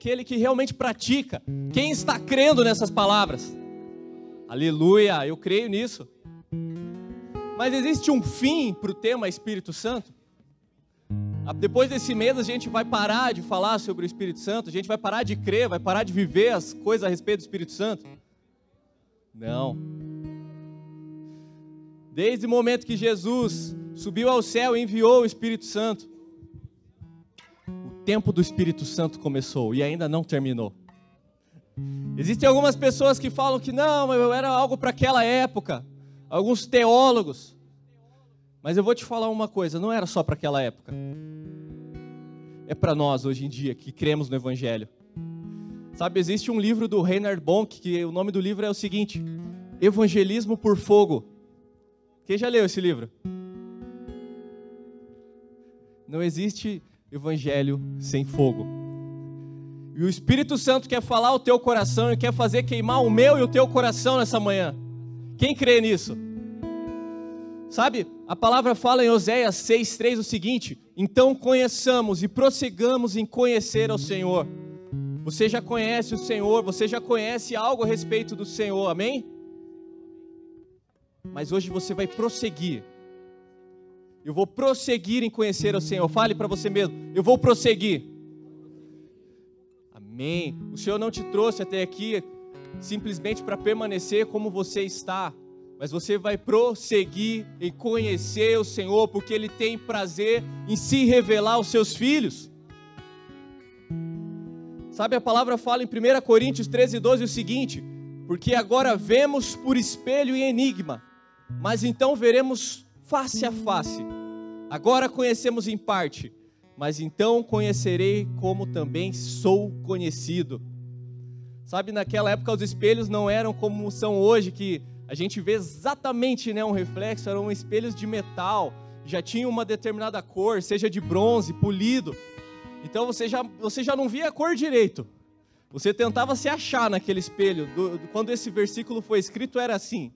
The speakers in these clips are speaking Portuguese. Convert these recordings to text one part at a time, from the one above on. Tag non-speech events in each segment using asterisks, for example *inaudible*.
aquele que realmente pratica. Quem está crendo nessas palavras? Aleluia, eu creio nisso. Mas existe um fim para o tema Espírito Santo? Depois desse mês a gente vai parar de falar sobre o Espírito Santo, a gente vai parar de crer, vai parar de viver as coisas a respeito do Espírito Santo? Não. Desde o momento que Jesus subiu ao céu e enviou o Espírito Santo, tempo do Espírito Santo começou e ainda não terminou. Existem algumas pessoas que falam que não, eu era algo para aquela época, alguns teólogos. Mas eu vou te falar uma coisa, não era só para aquela época. É para nós hoje em dia que cremos no evangelho. Sabe, existe um livro do Reinhard Bonk que o nome do livro é o seguinte: Evangelismo por Fogo. Quem já leu esse livro? Não existe evangelho sem fogo. E o Espírito Santo quer falar ao teu coração e quer fazer queimar o meu e o teu coração nessa manhã. Quem crê nisso? Sabe, a palavra fala em Oséias 6,3 o seguinte: Então conheçamos e prossigamos em conhecer ao Senhor. Você já conhece o Senhor, você já conhece algo a respeito do Senhor, amém? Mas hoje você vai prosseguir. Eu vou prosseguir em conhecer o Senhor. Fale para você mesmo, eu vou prosseguir. Amém. O Senhor não te trouxe até aqui simplesmente para permanecer como você está mas você vai prosseguir em conhecer o Senhor, porque Ele tem prazer em se revelar aos seus filhos. Sabe, a palavra fala em 1 Coríntios 13, 12 o seguinte: Porque agora vemos por espelho e enigma, mas então veremos face a face. Agora conhecemos em parte, mas então conhecerei como também sou conhecido. Sabe, naquela época os espelhos não eram como são hoje, que a gente vê exatamente né, um reflexo, eram espelhos de metal, já tinha uma determinada cor, seja de bronze, polido. Então você já, você já não via a cor direito. Você tentava se achar naquele espelho. Do, do, quando esse versículo foi escrito, era assim.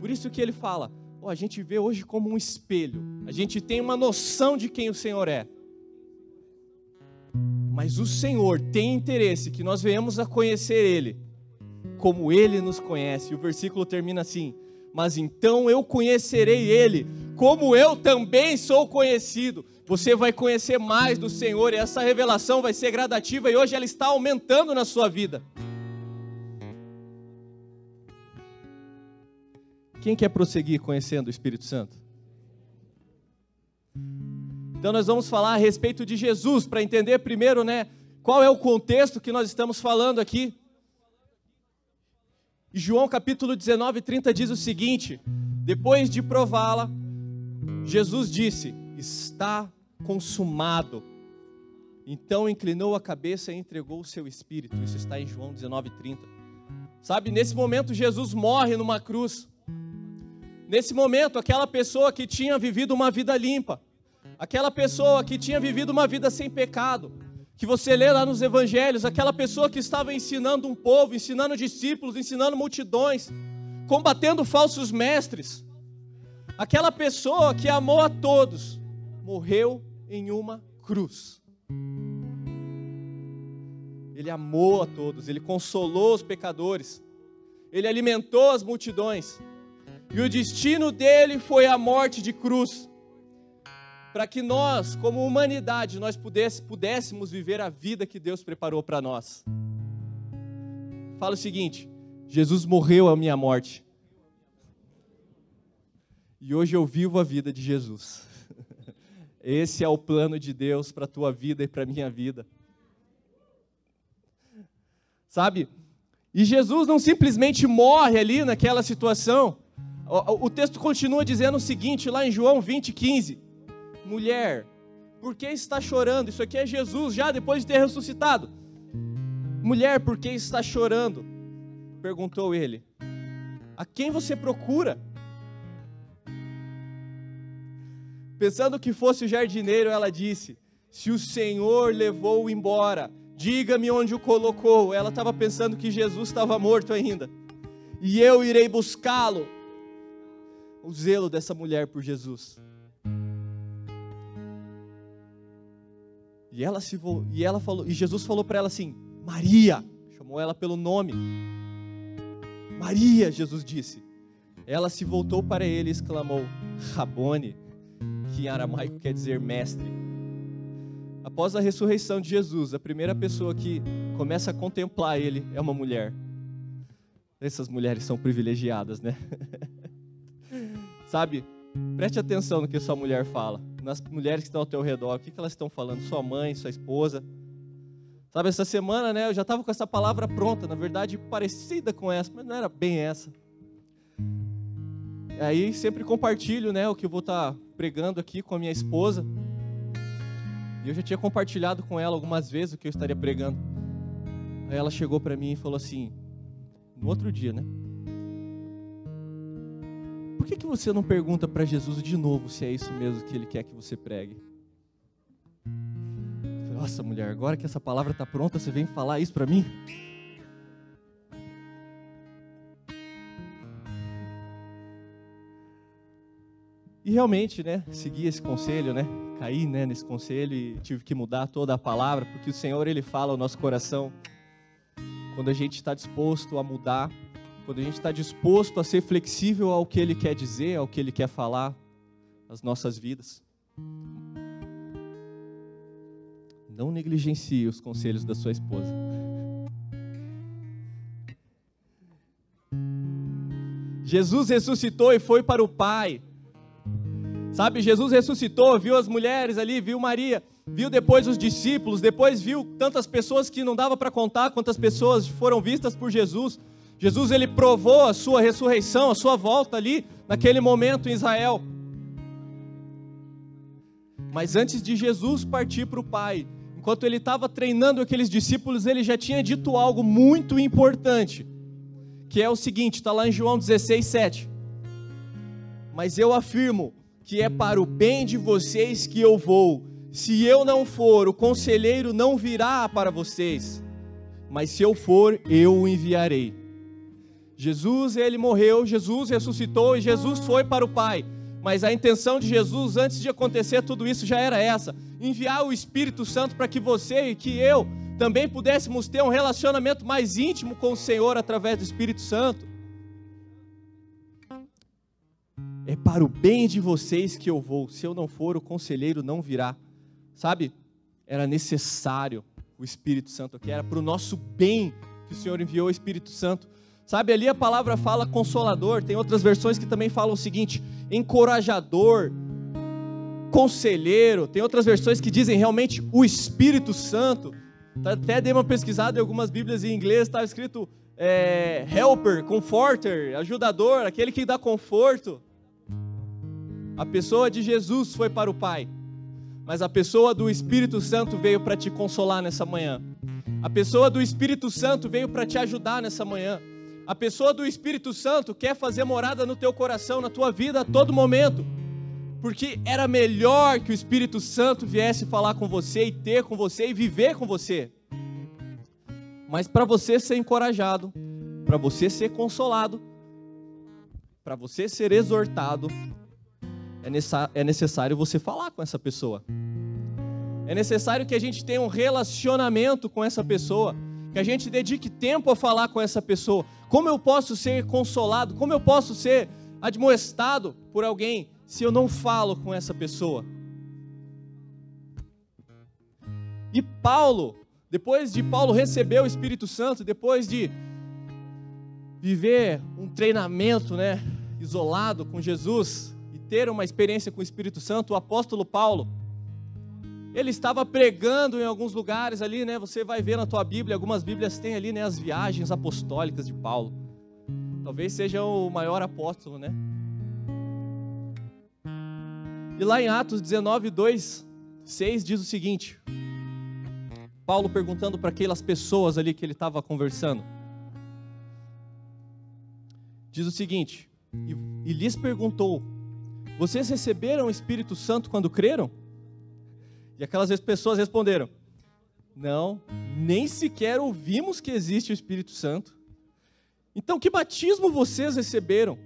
Por isso que ele fala: a gente vê hoje como um espelho. A gente tem uma noção de quem o Senhor é. Mas o Senhor tem interesse que nós venhamos a conhecer Ele como ele nos conhece. E o versículo termina assim: Mas então eu conhecerei ele, como eu também sou conhecido. Você vai conhecer mais do Senhor e essa revelação vai ser gradativa e hoje ela está aumentando na sua vida. Quem quer prosseguir conhecendo o Espírito Santo? Então nós vamos falar a respeito de Jesus para entender primeiro, né, qual é o contexto que nós estamos falando aqui. João capítulo 19, 30 diz o seguinte: Depois de prová-la, Jesus disse: Está consumado. Então inclinou a cabeça e entregou o seu espírito. Isso está em João 19, 30. Sabe, nesse momento Jesus morre numa cruz. Nesse momento, aquela pessoa que tinha vivido uma vida limpa, aquela pessoa que tinha vivido uma vida sem pecado, que você lê lá nos evangelhos, aquela pessoa que estava ensinando um povo, ensinando discípulos, ensinando multidões, combatendo falsos mestres, aquela pessoa que amou a todos, morreu em uma cruz. Ele amou a todos, ele consolou os pecadores, ele alimentou as multidões, e o destino dele foi a morte de cruz para que nós, como humanidade, nós pudéssemos viver a vida que Deus preparou para nós. Fala o seguinte: Jesus morreu a minha morte. E hoje eu vivo a vida de Jesus. *laughs* Esse é o plano de Deus para a tua vida e para a minha vida. Sabe? E Jesus não simplesmente morre ali naquela situação. O, o texto continua dizendo o seguinte, lá em João 20, 15 mulher, por que está chorando? Isso aqui é Jesus já depois de ter ressuscitado. Mulher, por que está chorando? Perguntou ele. A quem você procura? Pensando que fosse o jardineiro, ela disse: Se o Senhor levou-o embora, diga-me onde o colocou. Ela estava pensando que Jesus estava morto ainda. E eu irei buscá-lo. O zelo dessa mulher por Jesus. E ela se e ela falou, e Jesus falou para ela assim: "Maria", chamou ela pelo nome. "Maria", Jesus disse. Ela se voltou para ele e exclamou: "Rabone", que em aramaico quer dizer mestre. Após a ressurreição de Jesus, a primeira pessoa que começa a contemplar ele é uma mulher. Essas mulheres são privilegiadas, né? *laughs* Sabe? Preste atenção no que sua mulher fala. Nas mulheres que estão ao teu redor, o que elas estão falando? Sua mãe, sua esposa. Sabe, essa semana, né, eu já estava com essa palavra pronta, na verdade, parecida com essa, mas não era bem essa. Aí sempre compartilho, né, o que eu vou estar tá pregando aqui com a minha esposa. E eu já tinha compartilhado com ela algumas vezes o que eu estaria pregando. Aí ela chegou para mim e falou assim, no outro dia, né? Por que, que você não pergunta para Jesus de novo se é isso mesmo que ele quer que você pregue? Nossa, mulher, agora que essa palavra está pronta, você vem falar isso para mim? E realmente, né, segui esse conselho, né? Caí, né, nesse conselho e tive que mudar toda a palavra, porque o Senhor ele fala ao nosso coração quando a gente está disposto a mudar quando a gente está disposto a ser flexível ao que Ele quer dizer, ao que Ele quer falar nas nossas vidas. Não negligencie os conselhos da sua esposa. Jesus ressuscitou e foi para o Pai. Sabe, Jesus ressuscitou, viu as mulheres ali, viu Maria, viu depois os discípulos, depois viu tantas pessoas que não dava para contar quantas pessoas foram vistas por Jesus. Jesus ele provou a sua ressurreição, a sua volta ali naquele momento em Israel. Mas antes de Jesus partir para o Pai, enquanto ele estava treinando aqueles discípulos, ele já tinha dito algo muito importante, que é o seguinte: está lá em João 16, 7. Mas eu afirmo que é para o bem de vocês que eu vou. Se eu não for, o conselheiro não virá para vocês, mas se eu for, eu o enviarei. Jesus, ele morreu, Jesus ressuscitou e Jesus foi para o Pai. Mas a intenção de Jesus, antes de acontecer tudo isso, já era essa: enviar o Espírito Santo para que você e que eu também pudéssemos ter um relacionamento mais íntimo com o Senhor através do Espírito Santo. É para o bem de vocês que eu vou. Se eu não for, o conselheiro não virá. Sabe? Era necessário o Espírito Santo aqui, era para o nosso bem que o Senhor enviou o Espírito Santo. Sabe, ali a palavra fala consolador, tem outras versões que também falam o seguinte: encorajador, conselheiro, tem outras versões que dizem realmente o Espírito Santo. Tá, até dei uma pesquisada em algumas Bíblias em inglês, estava escrito é, helper, comforter, ajudador, aquele que dá conforto. A pessoa de Jesus foi para o Pai, mas a pessoa do Espírito Santo veio para te consolar nessa manhã. A pessoa do Espírito Santo veio para te ajudar nessa manhã. A pessoa do Espírito Santo quer fazer morada no teu coração, na tua vida a todo momento. Porque era melhor que o Espírito Santo viesse falar com você e ter com você e viver com você. Mas para você ser encorajado, para você ser consolado, para você ser exortado, é, é necessário você falar com essa pessoa. É necessário que a gente tenha um relacionamento com essa pessoa que a gente dedique tempo a falar com essa pessoa. Como eu posso ser consolado? Como eu posso ser admoestado por alguém se eu não falo com essa pessoa? E Paulo, depois de Paulo receber o Espírito Santo, depois de viver um treinamento, né, isolado com Jesus e ter uma experiência com o Espírito Santo, o apóstolo Paulo, ele estava pregando em alguns lugares ali, né? Você vai ver na tua Bíblia, algumas Bíblias têm ali, né, as viagens apostólicas de Paulo. Talvez seja o maior apóstolo, né? E lá em Atos 19, 2, 6 diz o seguinte: Paulo perguntando para aquelas pessoas ali que ele estava conversando. Diz o seguinte: e, e lhes perguntou: Vocês receberam o Espírito Santo quando creram? E aquelas pessoas responderam: Não, nem sequer ouvimos que existe o Espírito Santo. Então, que batismo vocês receberam?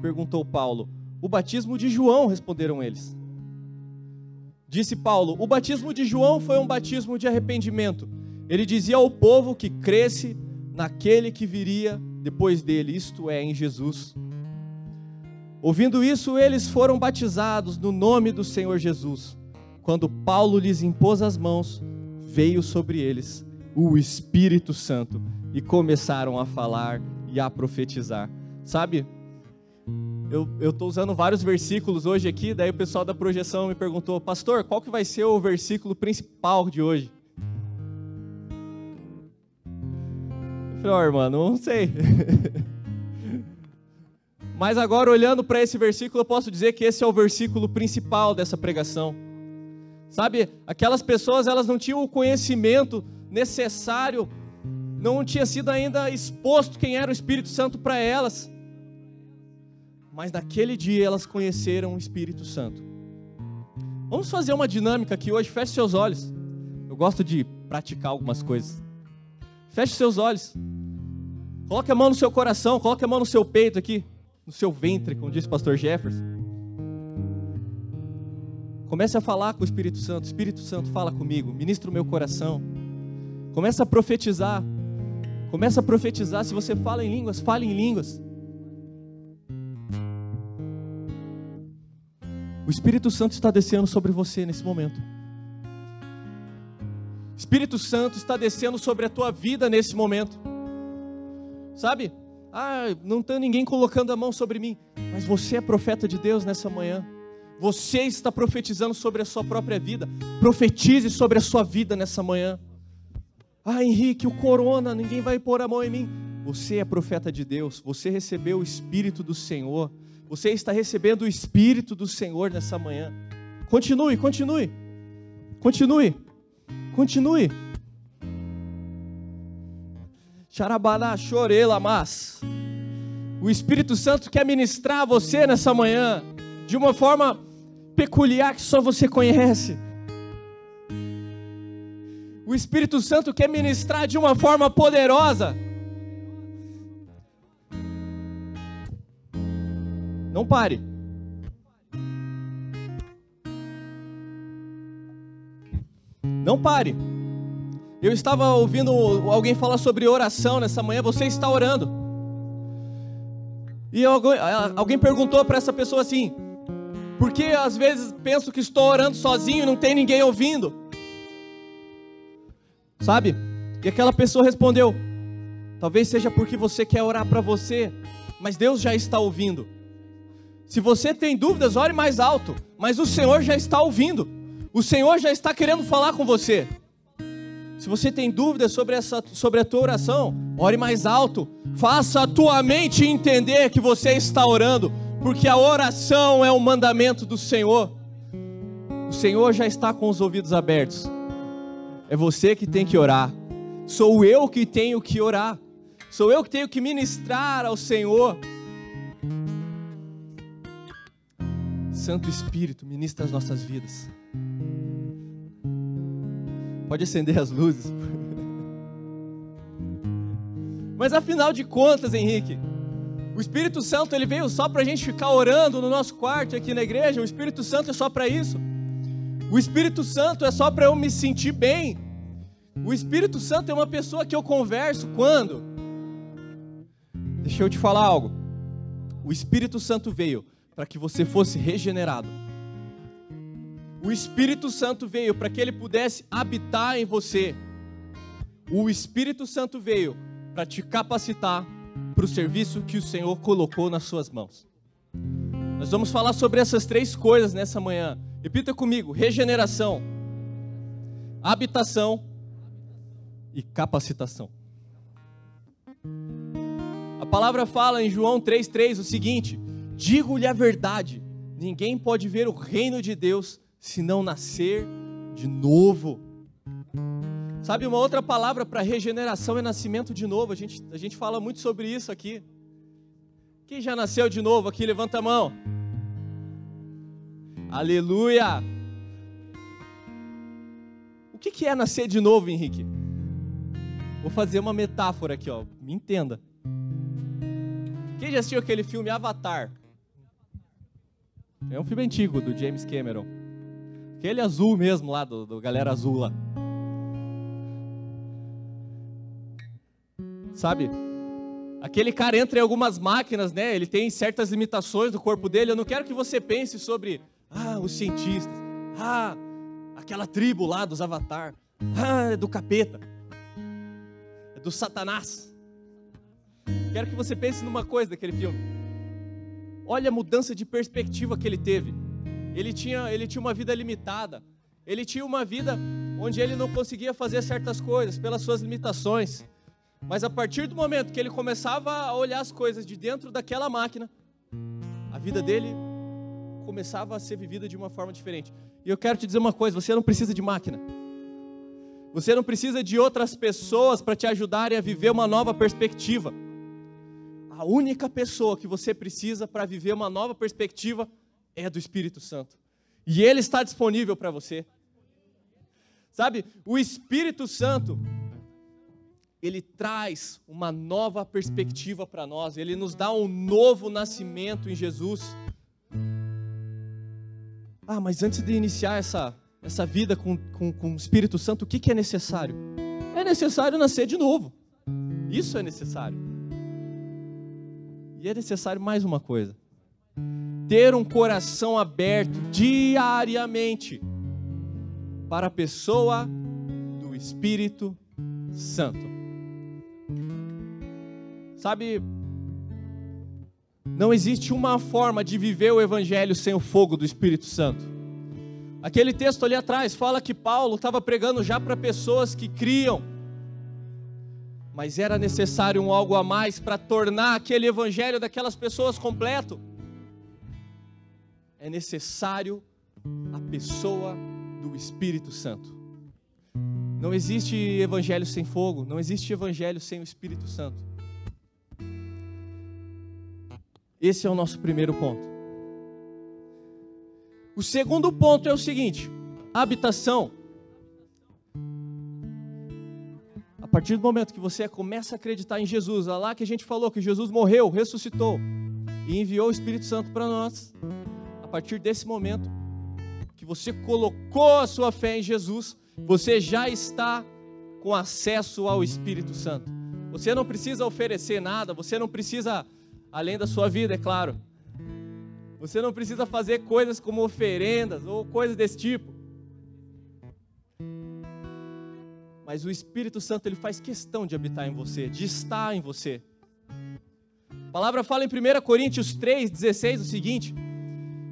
Perguntou Paulo. O batismo de João, responderam eles. Disse Paulo: O batismo de João foi um batismo de arrependimento. Ele dizia ao povo que cresce naquele que viria depois dele, isto é, em Jesus. Ouvindo isso, eles foram batizados no nome do Senhor Jesus. Quando Paulo lhes impôs as mãos, veio sobre eles o Espírito Santo e começaram a falar e a profetizar. Sabe, eu estou usando vários versículos hoje aqui, daí o pessoal da projeção me perguntou, pastor, qual que vai ser o versículo principal de hoje? Eu falei, ó, oh, irmão, não sei. *laughs* Mas agora, olhando para esse versículo, eu posso dizer que esse é o versículo principal dessa pregação. Sabe, aquelas pessoas, elas não tinham o conhecimento necessário, não tinha sido ainda exposto quem era o Espírito Santo para elas. Mas naquele dia elas conheceram o Espírito Santo. Vamos fazer uma dinâmica aqui hoje, feche seus olhos. Eu gosto de praticar algumas coisas. Feche seus olhos. Coloque a mão no seu coração, coloque a mão no seu peito aqui no seu ventre, como disse o pastor Jefferson. Comece a falar com o Espírito Santo. Espírito Santo, fala comigo, ministra o meu coração. Comece a profetizar. Comece a profetizar. Se você fala em línguas, fale em línguas. O Espírito Santo está descendo sobre você nesse momento. Espírito Santo está descendo sobre a tua vida nesse momento. Sabe? Ah, não está ninguém colocando a mão sobre mim. Mas você é profeta de Deus nessa manhã. Você está profetizando sobre a sua própria vida. Profetize sobre a sua vida nessa manhã. Ah, Henrique, o corona, ninguém vai pôr a mão em mim. Você é profeta de Deus. Você recebeu o Espírito do Senhor. Você está recebendo o Espírito do Senhor nessa manhã. Continue, continue. Continue. Continue. Xarabaná, chorela, mas. O Espírito Santo quer ministrar a você nessa manhã de uma forma peculiar que só você conhece. O Espírito Santo quer ministrar de uma forma poderosa. Não pare. Não pare. Eu estava ouvindo alguém falar sobre oração nessa manhã. Você está orando. E alguém perguntou para essa pessoa assim: Por que às vezes penso que estou orando sozinho e não tem ninguém ouvindo? Sabe? E aquela pessoa respondeu: Talvez seja porque você quer orar para você, mas Deus já está ouvindo. Se você tem dúvidas, ore mais alto, mas o Senhor já está ouvindo. O Senhor já está querendo falar com você. Se você tem dúvidas sobre, essa, sobre a tua oração, ore mais alto. Faça a tua mente entender que você está orando, porque a oração é um mandamento do Senhor. O Senhor já está com os ouvidos abertos. É você que tem que orar. Sou eu que tenho que orar. Sou eu que tenho que ministrar ao Senhor. Santo Espírito, ministra as nossas vidas. Pode acender as luzes. *laughs* Mas afinal de contas, Henrique, o Espírito Santo ele veio só para a gente ficar orando no nosso quarto aqui na igreja. O Espírito Santo é só para isso. O Espírito Santo é só para eu me sentir bem. O Espírito Santo é uma pessoa que eu converso quando? Deixa eu te falar algo. O Espírito Santo veio para que você fosse regenerado. O Espírito Santo veio para que ele pudesse habitar em você. O Espírito Santo veio para te capacitar para o serviço que o Senhor colocou nas suas mãos. Nós vamos falar sobre essas três coisas nessa manhã. Repita comigo: regeneração, habitação e capacitação. A palavra fala em João 3,3 o seguinte: digo-lhe a verdade, ninguém pode ver o reino de Deus se não nascer de novo. Sabe, uma outra palavra para regeneração é nascimento de novo. A gente, a gente fala muito sobre isso aqui. Quem já nasceu de novo aqui? Levanta a mão. Aleluia! O que, que é nascer de novo, Henrique? Vou fazer uma metáfora aqui, ó. Me entenda. Quem já assistiu aquele filme Avatar? É um filme antigo do James Cameron. Aquele azul mesmo lá, do, do galera azul lá. Sabe? Aquele cara entra em algumas máquinas, né? Ele tem certas limitações do corpo dele. Eu não quero que você pense sobre, ah, os cientistas, ah, aquela tribo lá dos Avatar, ah, é do capeta, é do Satanás. Quero que você pense numa coisa daquele filme. Olha a mudança de perspectiva que ele teve. Ele tinha, ele tinha uma vida limitada. Ele tinha uma vida onde ele não conseguia fazer certas coisas pelas suas limitações. Mas a partir do momento que ele começava a olhar as coisas de dentro daquela máquina, a vida dele começava a ser vivida de uma forma diferente. E eu quero te dizer uma coisa: você não precisa de máquina. Você não precisa de outras pessoas para te ajudarem a viver uma nova perspectiva. A única pessoa que você precisa para viver uma nova perspectiva é do Espírito Santo. E ele está disponível para você. Sabe, o Espírito Santo, ele traz uma nova perspectiva para nós, ele nos dá um novo nascimento em Jesus. Ah, mas antes de iniciar essa, essa vida com, com, com o Espírito Santo, o que, que é necessário? É necessário nascer de novo. Isso é necessário. E é necessário mais uma coisa: ter um coração aberto diariamente para a pessoa do Espírito Santo. Sabe, não existe uma forma de viver o Evangelho sem o fogo do Espírito Santo. Aquele texto ali atrás fala que Paulo estava pregando já para pessoas que criam, mas era necessário um algo a mais para tornar aquele Evangelho daquelas pessoas completo. É necessário a pessoa do Espírito Santo. Não existe Evangelho sem fogo, não existe Evangelho sem o Espírito Santo. Esse é o nosso primeiro ponto. O segundo ponto é o seguinte: habitação. A partir do momento que você começa a acreditar em Jesus, é lá que a gente falou que Jesus morreu, ressuscitou e enviou o Espírito Santo para nós. A partir desse momento que você colocou a sua fé em Jesus, você já está com acesso ao Espírito Santo. Você não precisa oferecer nada, você não precisa além da sua vida, é claro. Você não precisa fazer coisas como oferendas ou coisas desse tipo. Mas o Espírito Santo ele faz questão de habitar em você, de estar em você. A palavra fala em 1 Coríntios 3:16 o seguinte: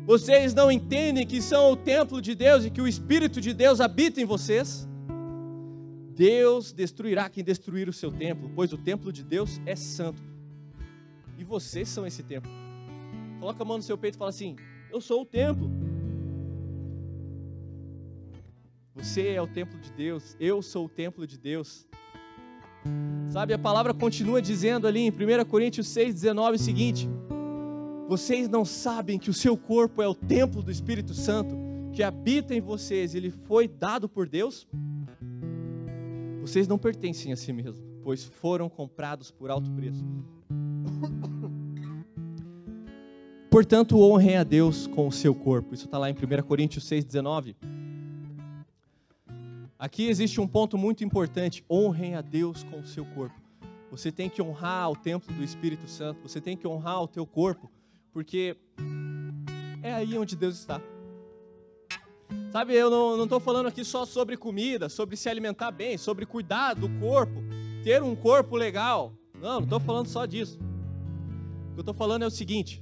Vocês não entendem que são o templo de Deus e que o Espírito de Deus habita em vocês? Deus destruirá quem destruir o seu templo, pois o templo de Deus é santo vocês são esse templo. Coloca a mão no seu peito e fala assim: Eu sou o templo. Você é o templo de Deus. Eu sou o templo de Deus. Sabe, a palavra continua dizendo ali em 1 Coríntios 6,19 o seguinte: Vocês não sabem que o seu corpo é o templo do Espírito Santo, que habita em vocês, ele foi dado por Deus? Vocês não pertencem a si mesmos, pois foram comprados por alto preço. Portanto, honrem a Deus com o seu corpo. Isso está lá em 1 Coríntios 6,19. Aqui existe um ponto muito importante: honrem a Deus com o seu corpo. Você tem que honrar o templo do Espírito Santo, você tem que honrar o teu corpo, porque é aí onde Deus está. Sabe, eu não estou falando aqui só sobre comida, sobre se alimentar bem, sobre cuidar do corpo, ter um corpo legal. Não, não estou falando só disso. O que eu estou falando é o seguinte: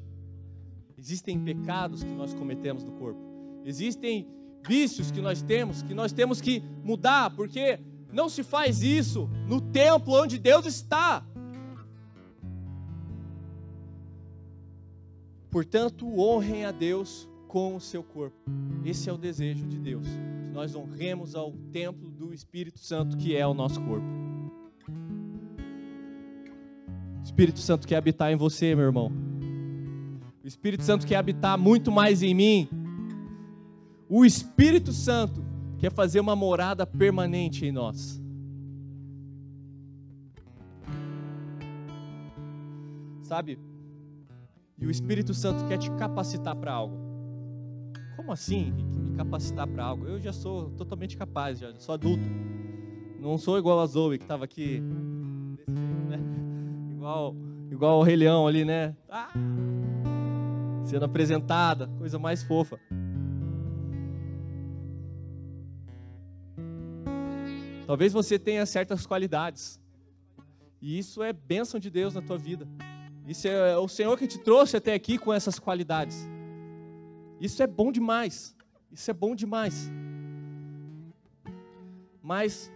existem pecados que nós cometemos no corpo, existem vícios que nós temos, que nós temos que mudar, porque não se faz isso no templo onde Deus está. Portanto, honrem a Deus com o seu corpo. Esse é o desejo de Deus. Que nós honremos ao templo do Espírito Santo, que é o nosso corpo. Espírito Santo quer habitar em você, meu irmão. O Espírito Santo quer habitar muito mais em mim. O Espírito Santo quer fazer uma morada permanente em nós. Sabe? E o Espírito Santo quer te capacitar para algo. como assim, Henrique, me capacitar para algo? Eu já sou totalmente capaz, já sou adulto. Não sou igual a Zoe, que estava aqui, né? igual, igual o Rei Leão ali, né? Ah! Sendo apresentada, coisa mais fofa. Talvez você tenha certas qualidades. E isso é bênção de Deus na tua vida. Isso é o Senhor que te trouxe até aqui com essas qualidades. Isso é bom demais. Isso é bom demais. Mas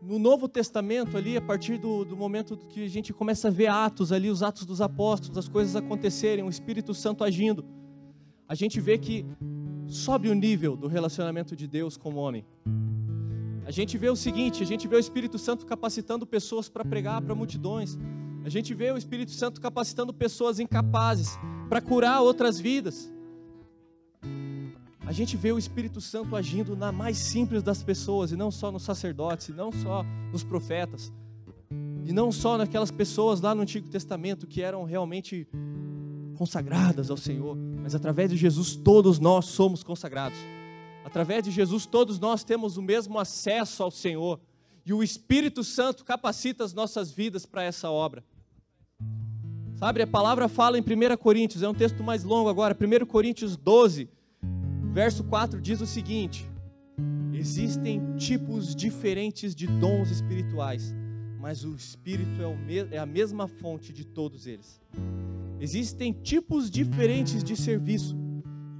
no Novo Testamento, ali, a partir do, do momento que a gente começa a ver atos ali, os atos dos apóstolos, as coisas acontecerem, o Espírito Santo agindo, a gente vê que sobe o nível do relacionamento de Deus com o homem. A gente vê o seguinte: a gente vê o Espírito Santo capacitando pessoas para pregar para multidões. A gente vê o Espírito Santo capacitando pessoas incapazes para curar outras vidas. A gente vê o Espírito Santo agindo na mais simples das pessoas, e não só nos sacerdotes, e não só nos profetas, e não só naquelas pessoas lá no Antigo Testamento que eram realmente consagradas ao Senhor, mas através de Jesus todos nós somos consagrados. Através de Jesus, todos nós temos o mesmo acesso ao Senhor. E o Espírito Santo capacita as nossas vidas para essa obra. Sabe, a palavra fala em 1 Coríntios, é um texto mais longo agora, 1 Coríntios 12, verso 4 diz o seguinte: Existem tipos diferentes de dons espirituais, mas o Espírito é, é a mesma fonte de todos eles. Existem tipos diferentes de serviço,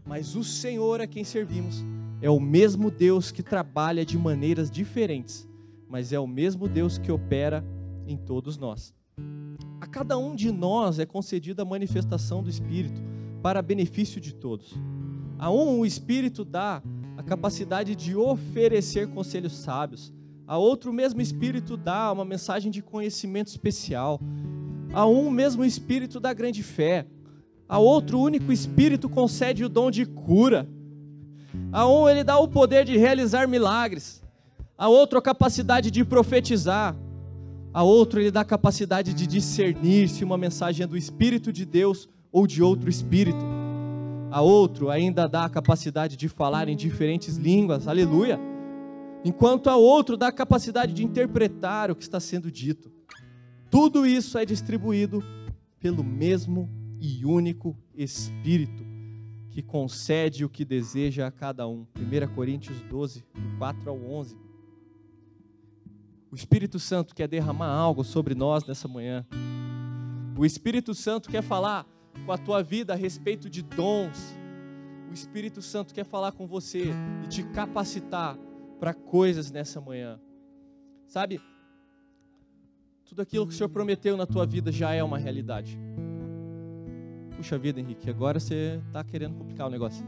mas o Senhor a quem servimos é o mesmo Deus que trabalha de maneiras diferentes, mas é o mesmo Deus que opera em todos nós. A cada um de nós é concedida a manifestação do Espírito para benefício de todos. A um o Espírito dá a capacidade de oferecer conselhos sábios. A outro o mesmo Espírito dá uma mensagem de conhecimento especial. A um o mesmo Espírito dá grande fé. A outro o único Espírito concede o dom de cura. A um ele dá o poder de realizar milagres. A outro a capacidade de profetizar. A outro ele dá a capacidade de discernir se uma mensagem é do Espírito de Deus ou de outro espírito. A outro ainda dá a capacidade de falar em diferentes línguas. Aleluia. Enquanto a outro dá a capacidade de interpretar o que está sendo dito. Tudo isso é distribuído pelo mesmo e único Espírito que concede o que deseja a cada um. 1 Coríntios 12, do 4 ao 11. O Espírito Santo quer derramar algo sobre nós nessa manhã. O Espírito Santo quer falar com a tua vida a respeito de dons. O Espírito Santo quer falar com você e te capacitar para coisas nessa manhã. Sabe? Tudo aquilo que o Senhor prometeu na tua vida já é uma realidade. Puxa vida, Henrique, agora você está querendo complicar o negócio.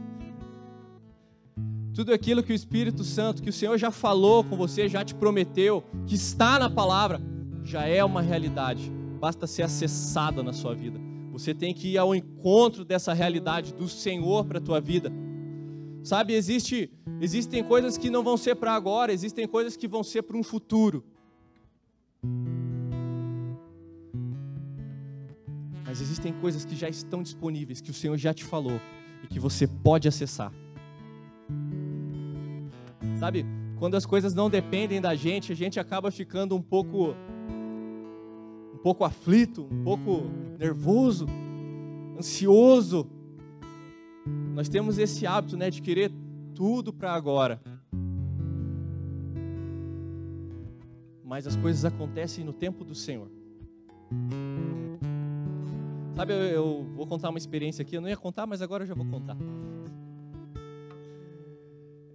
Tudo aquilo que o Espírito Santo, que o Senhor já falou com você, já te prometeu, que está na palavra, já é uma realidade. Basta ser acessada na sua vida. Você tem que ir ao encontro dessa realidade do Senhor para a tua vida. Sabe, existe, existem coisas que não vão ser para agora, existem coisas que vão ser para um futuro. Mas existem coisas que já estão disponíveis, que o Senhor já te falou e que você pode acessar. Sabe, quando as coisas não dependem da gente, a gente acaba ficando um pouco um pouco aflito, um pouco nervoso, ansioso. Nós temos esse hábito, né, de querer tudo para agora. Mas as coisas acontecem no tempo do Senhor. Sabe, eu, eu, vou contar uma experiência aqui. Eu não ia contar, mas agora eu já vou contar.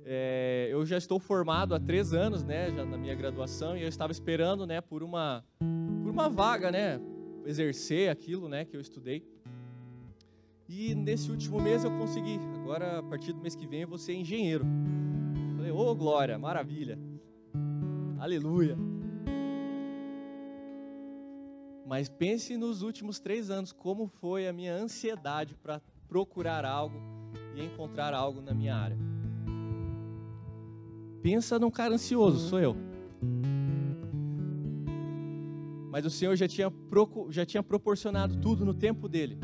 É, eu já estou formado há três anos, né, já na minha graduação, e eu estava esperando, né, por uma, por uma vaga, né, exercer aquilo, né, que eu estudei. E nesse último mês eu consegui. Agora, a partir do mês que vem, eu vou ser engenheiro. Falei, ô oh, glória, maravilha, aleluia. Mas pense nos últimos três anos, como foi a minha ansiedade para procurar algo e encontrar algo na minha área. Pensa num cara ansioso, sou eu. Mas o Senhor já tinha, já tinha proporcionado tudo no tempo dele.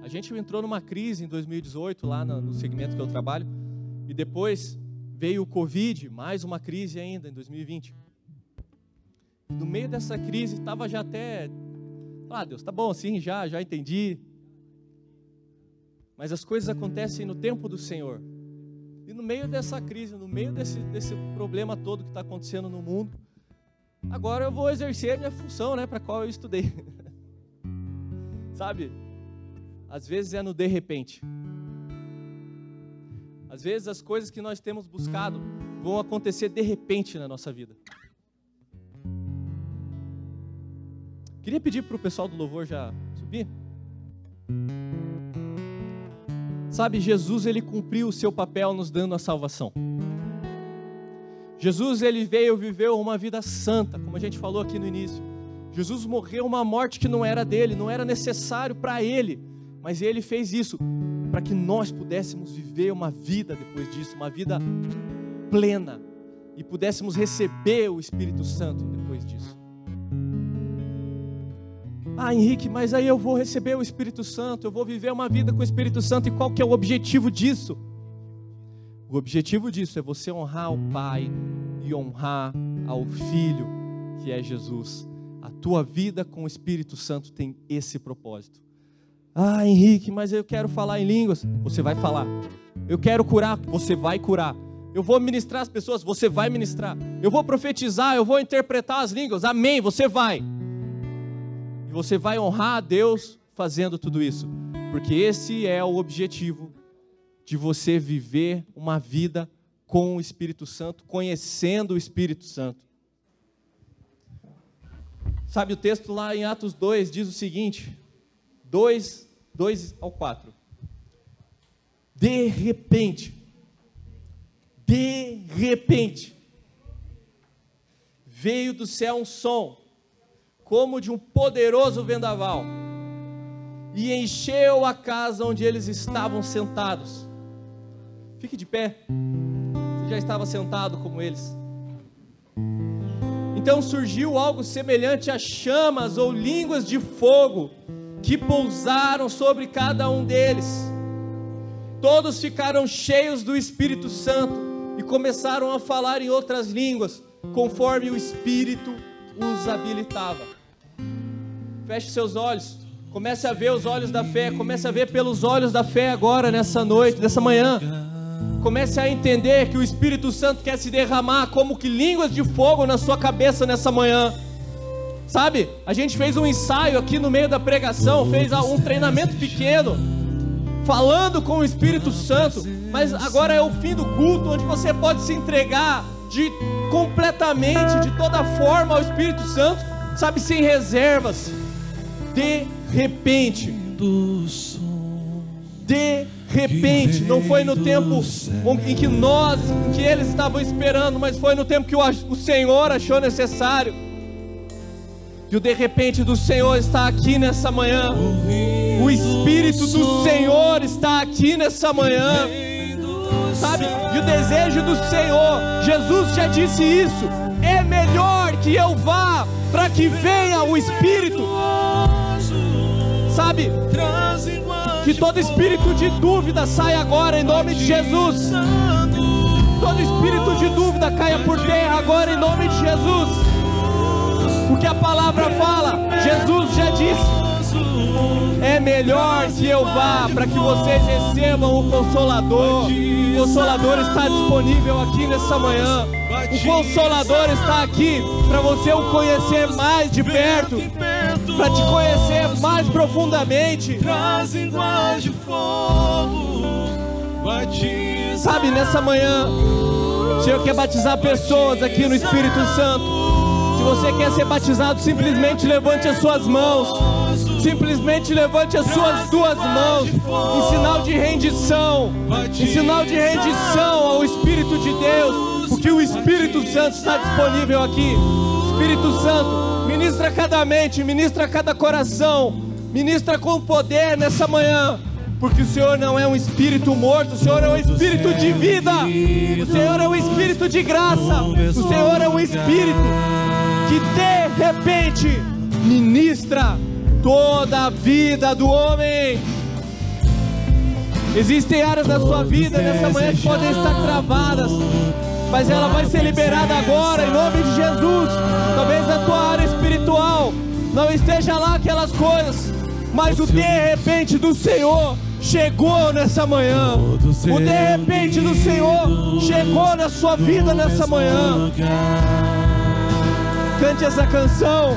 A gente entrou numa crise em 2018, lá no segmento que eu trabalho, E depois veio o Covid, mais uma crise ainda em 2020. No meio dessa crise, estava já até. Ah, Deus, tá bom assim, já, já entendi. Mas as coisas acontecem no tempo do Senhor. E no meio dessa crise, no meio desse, desse problema todo que está acontecendo no mundo, agora eu vou exercer a minha função, né, para qual eu estudei. *laughs* Sabe? Às vezes é no de repente. Às vezes as coisas que nós temos buscado vão acontecer de repente na nossa vida. Queria pedir para o pessoal do louvor já subir. Sabe, Jesus ele cumpriu o seu papel nos dando a salvação. Jesus ele veio, viveu uma vida santa, como a gente falou aqui no início. Jesus morreu uma morte que não era dele, não era necessário para ele, mas ele fez isso para que nós pudéssemos viver uma vida depois disso, uma vida plena e pudéssemos receber o Espírito Santo depois disso. Ah, Henrique, mas aí eu vou receber o Espírito Santo, eu vou viver uma vida com o Espírito Santo, e qual que é o objetivo disso? O objetivo disso é você honrar o Pai e honrar ao Filho, que é Jesus. A tua vida com o Espírito Santo tem esse propósito. Ah, Henrique, mas eu quero falar em línguas. Você vai falar. Eu quero curar. Você vai curar. Eu vou ministrar as pessoas. Você vai ministrar. Eu vou profetizar. Eu vou interpretar as línguas. Amém. Você vai. E você vai honrar a Deus fazendo tudo isso. Porque esse é o objetivo de você viver uma vida com o Espírito Santo, conhecendo o Espírito Santo. Sabe, o texto lá em Atos 2 diz o seguinte: 2, 2 ao 4. De repente, de repente, veio do céu um som, como de um poderoso vendaval, e encheu a casa onde eles estavam sentados. Fique de pé, você já estava sentado como eles. Então surgiu algo semelhante a chamas ou línguas de fogo que pousaram sobre cada um deles. Todos ficaram cheios do Espírito Santo e começaram a falar em outras línguas, conforme o Espírito os habilitava. Feche seus olhos, comece a ver os olhos da fé, comece a ver pelos olhos da fé agora, nessa noite, nessa manhã. Comece a entender que o Espírito Santo quer se derramar como que línguas de fogo na sua cabeça nessa manhã. Sabe, a gente fez um ensaio aqui no meio da pregação, fez um treinamento pequeno, falando com o Espírito Santo, mas agora é o fim do culto, onde você pode se entregar de completamente, de toda forma ao Espírito Santo, sabe, sem reservas. De repente, de repente, não foi no tempo em que nós, em que eles estavam esperando, mas foi no tempo que o Senhor achou necessário. E o de repente do Senhor está aqui nessa manhã. O Espírito do Senhor está aqui nessa manhã. Sabe? E o desejo do Senhor, Jesus já disse isso. É melhor que eu vá para que venha o Espírito. Sabe? Que todo espírito de dúvida saia agora em nome de Jesus. Todo espírito de dúvida caia por terra agora em nome de Jesus porque a palavra fala, Jesus já disse. É melhor que eu vá para que vocês recebam o Consolador. O Consolador está disponível aqui nessa manhã. O Consolador está aqui para você o conhecer mais de perto, para te conhecer mais profundamente. Sabe, nessa manhã, o Senhor quer batizar pessoas aqui no Espírito Santo. Se você quer ser batizado, simplesmente levante as suas mãos. Simplesmente levante as suas duas mãos em sinal de rendição, em sinal de rendição ao Espírito de Deus, porque o Espírito Santo está disponível aqui. Espírito Santo, ministra cada mente, ministra cada coração, ministra com poder nessa manhã porque o Senhor não é um espírito morto, o Senhor é um espírito de vida, o Senhor é um espírito de graça, o Senhor é um espírito que de repente ministra toda a vida do homem. Existem áreas da sua vida nessa manhã que podem estar travadas, mas ela vai ser liberada agora, em nome de Jesus. Talvez na tua área espiritual não esteja lá aquelas coisas, mas o de repente do Senhor chegou nessa manhã. O de repente do Senhor chegou na sua vida nessa manhã. Cante essa canção.